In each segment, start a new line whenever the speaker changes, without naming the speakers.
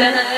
真的。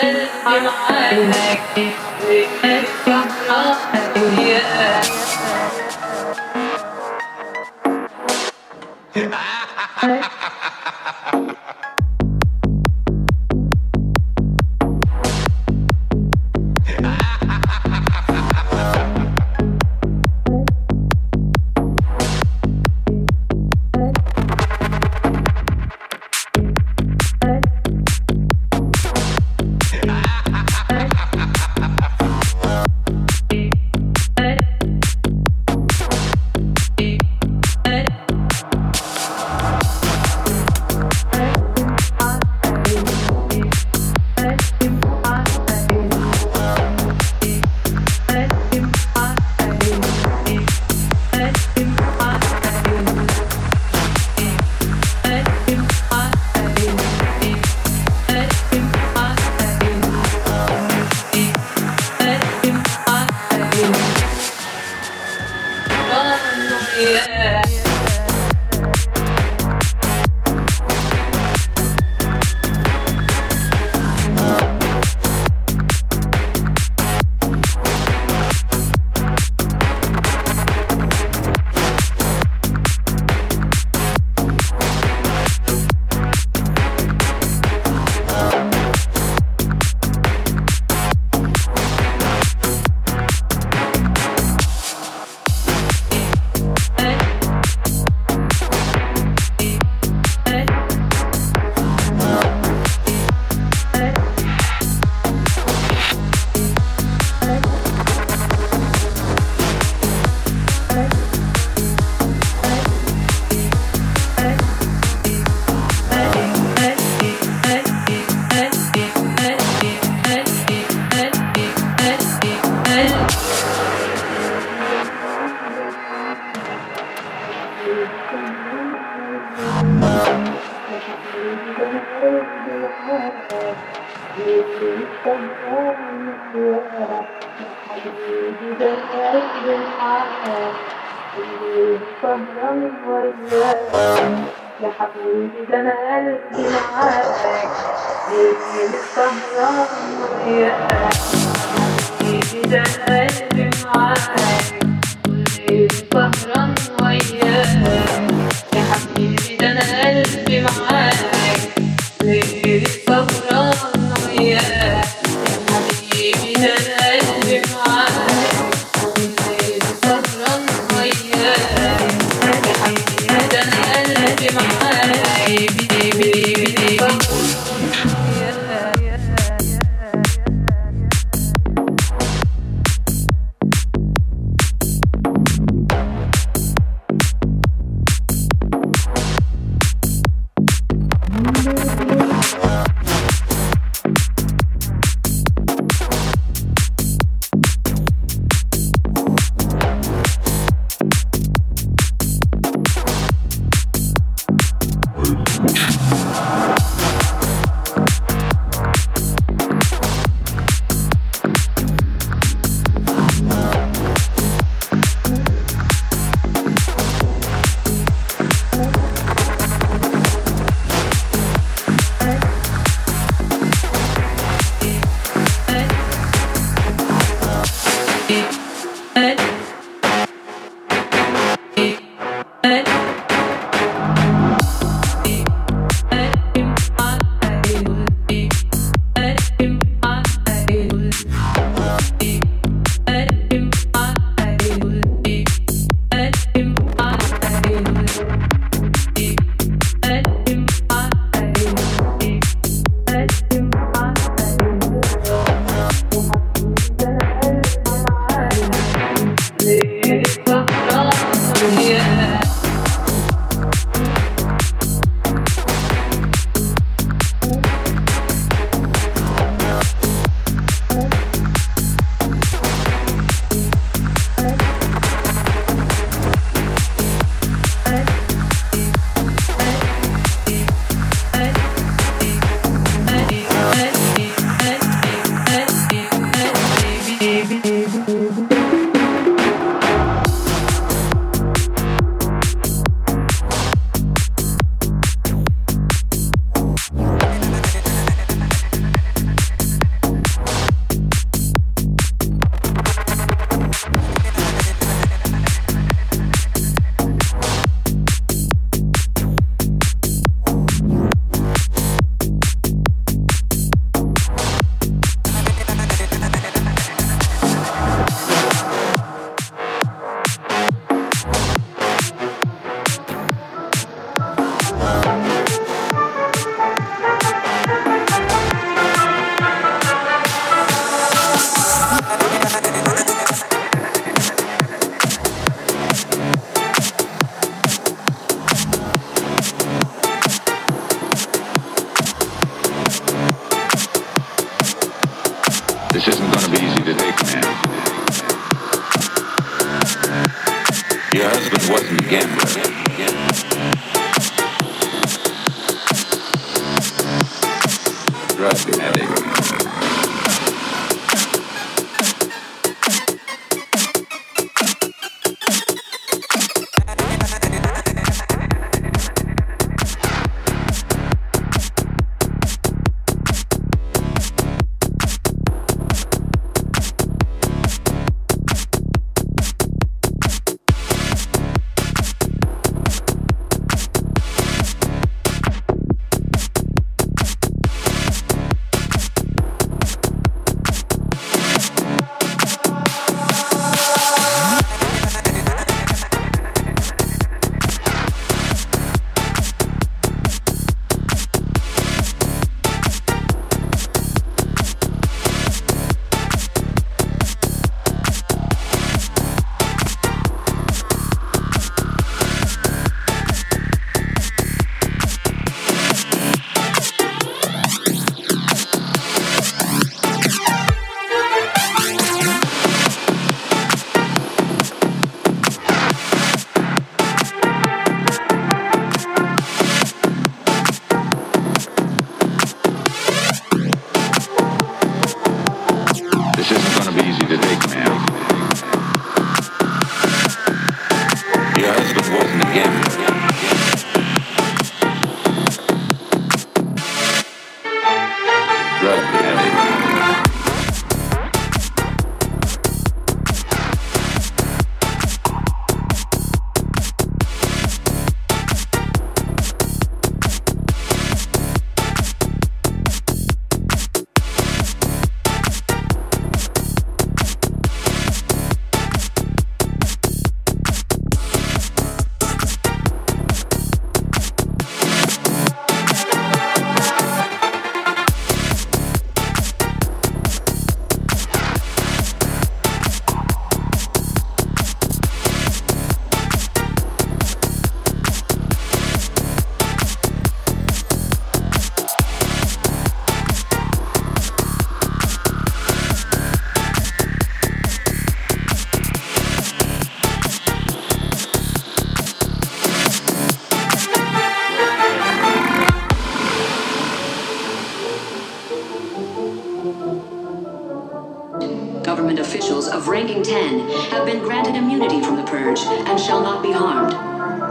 ranking 10
have been granted immunity from the purge and shall not
be
harmed.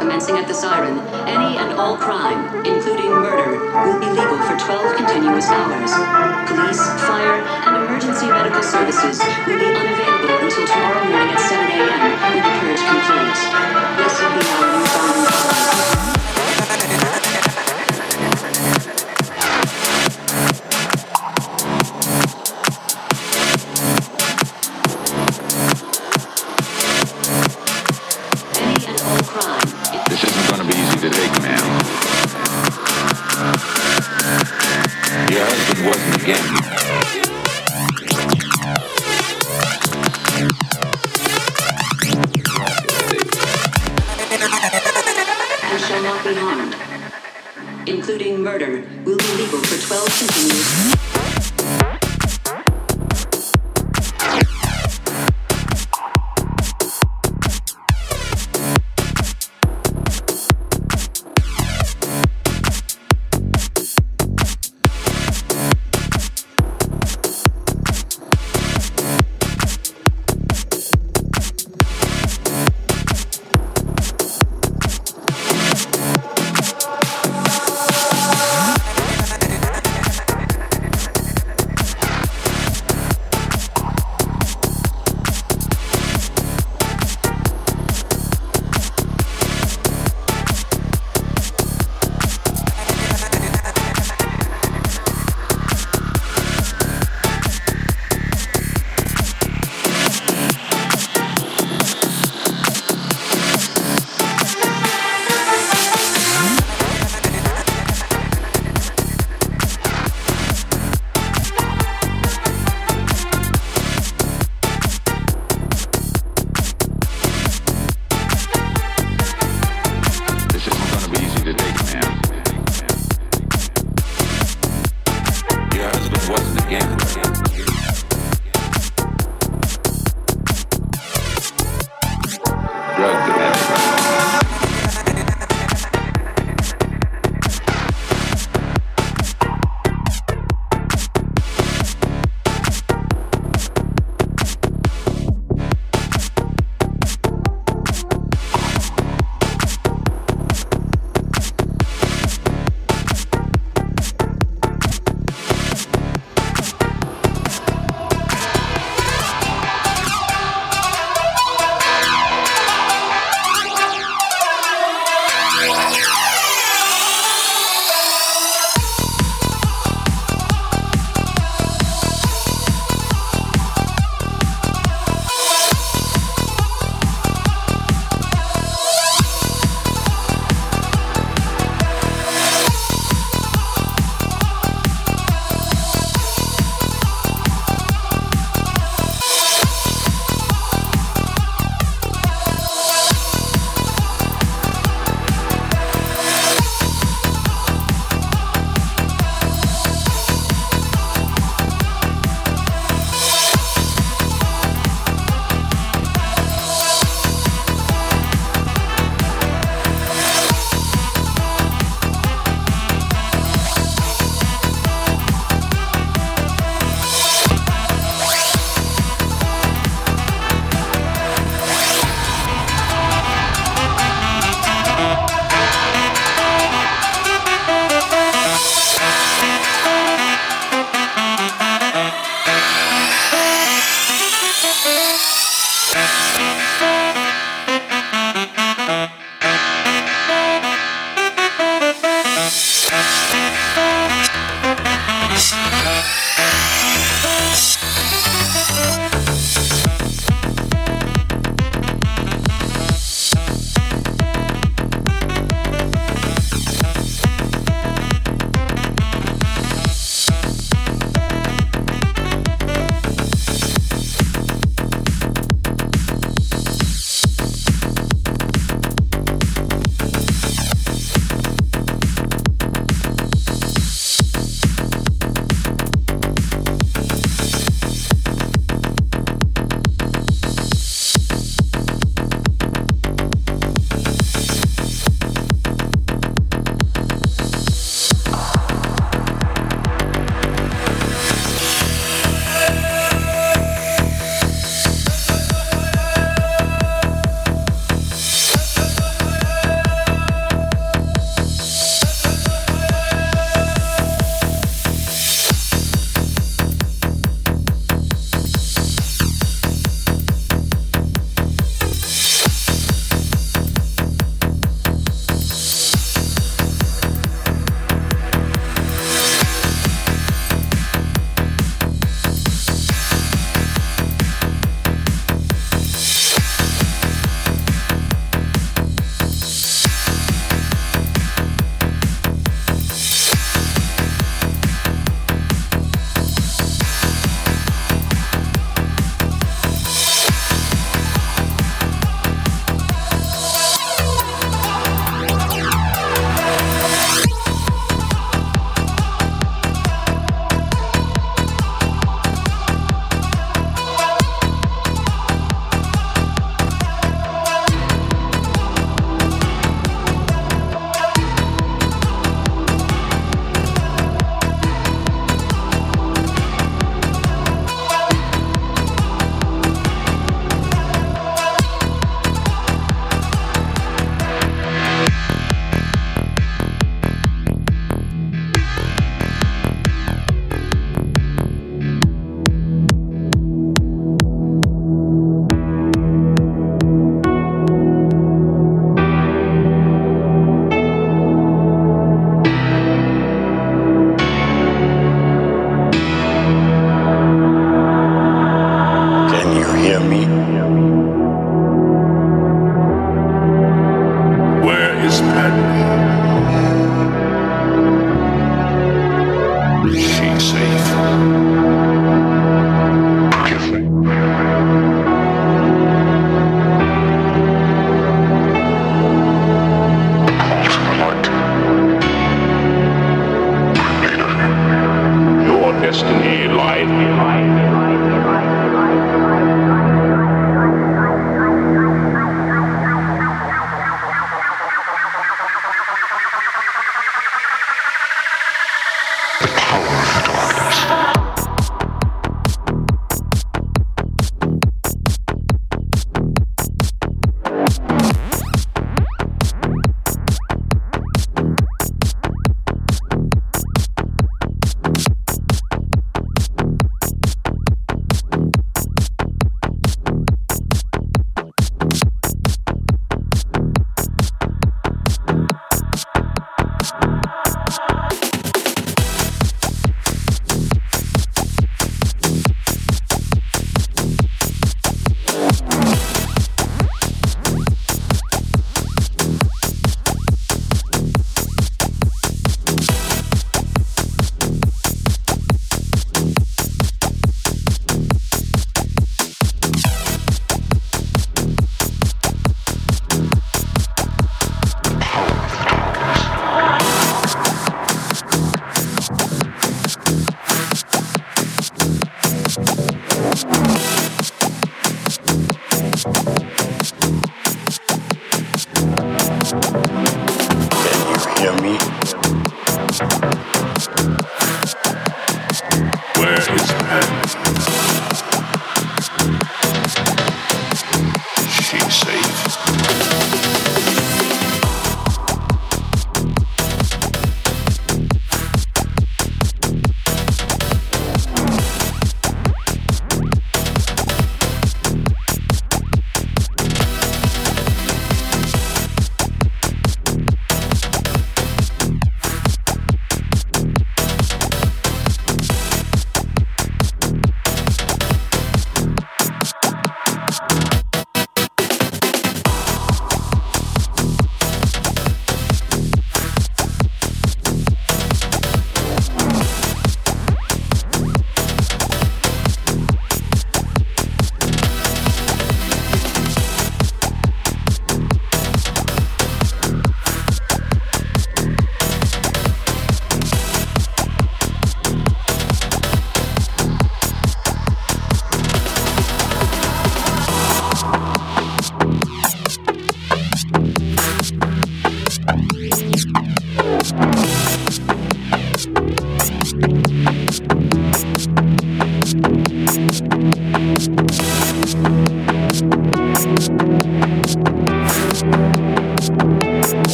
Commencing at the siren, any and all crime, including murder, will be legal for 12 continuous hours. Police, fire, and emergency medical services will be unavailable until tomorrow morning at 7 a.m. when the purge concludes. This will be our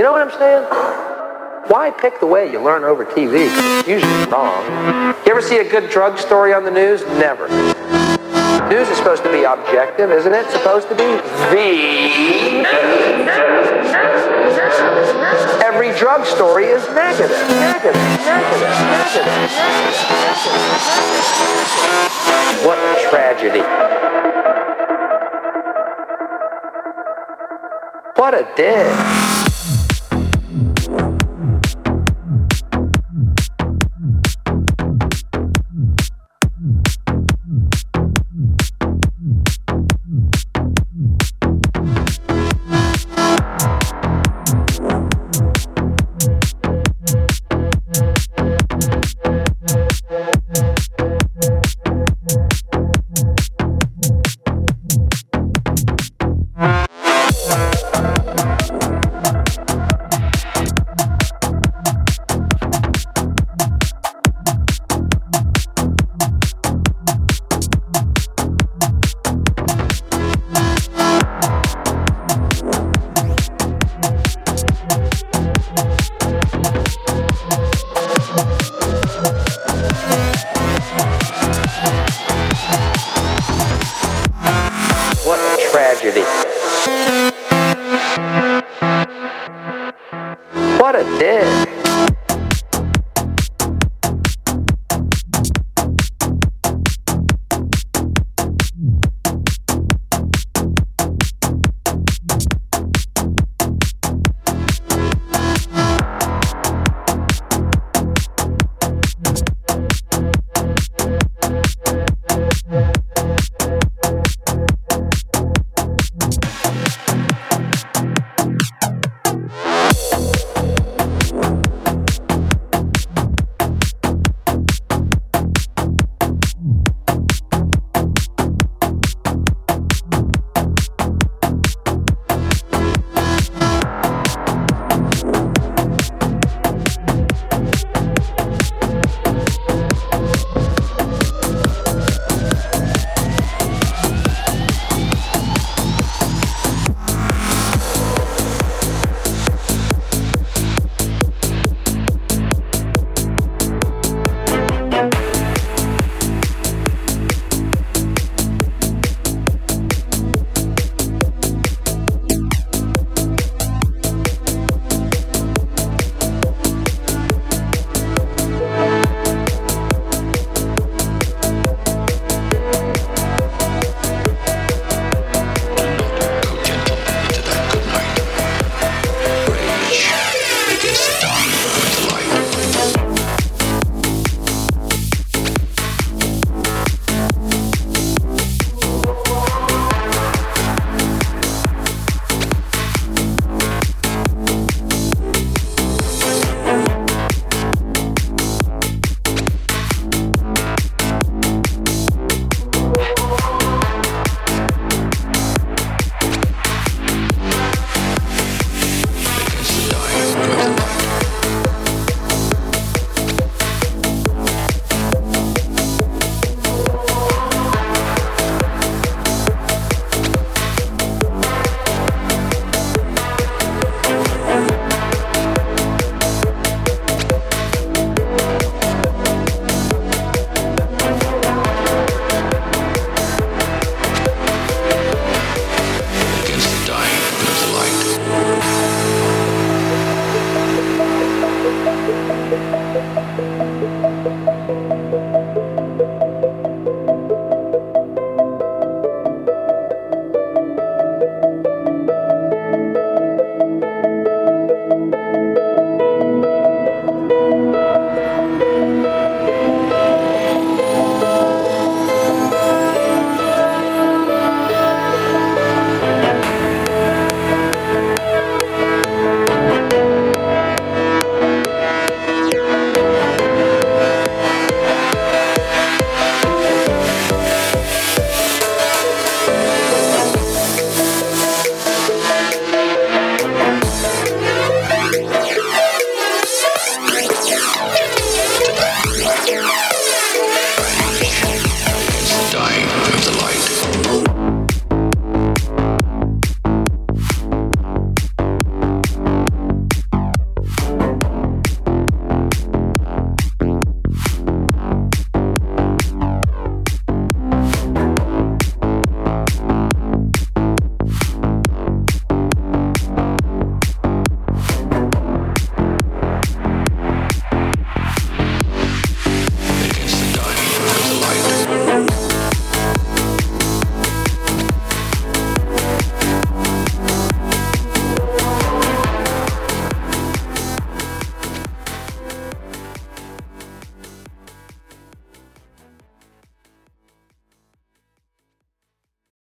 You know what I'm saying? Why pick the way you learn over TV? It's usually wrong. You ever see a good drug story on the news? Never. News is supposed to be objective, isn't it? supposed to be the. Every drug story is negative, negative, negative, negative, negative. What tragedy. What a dick.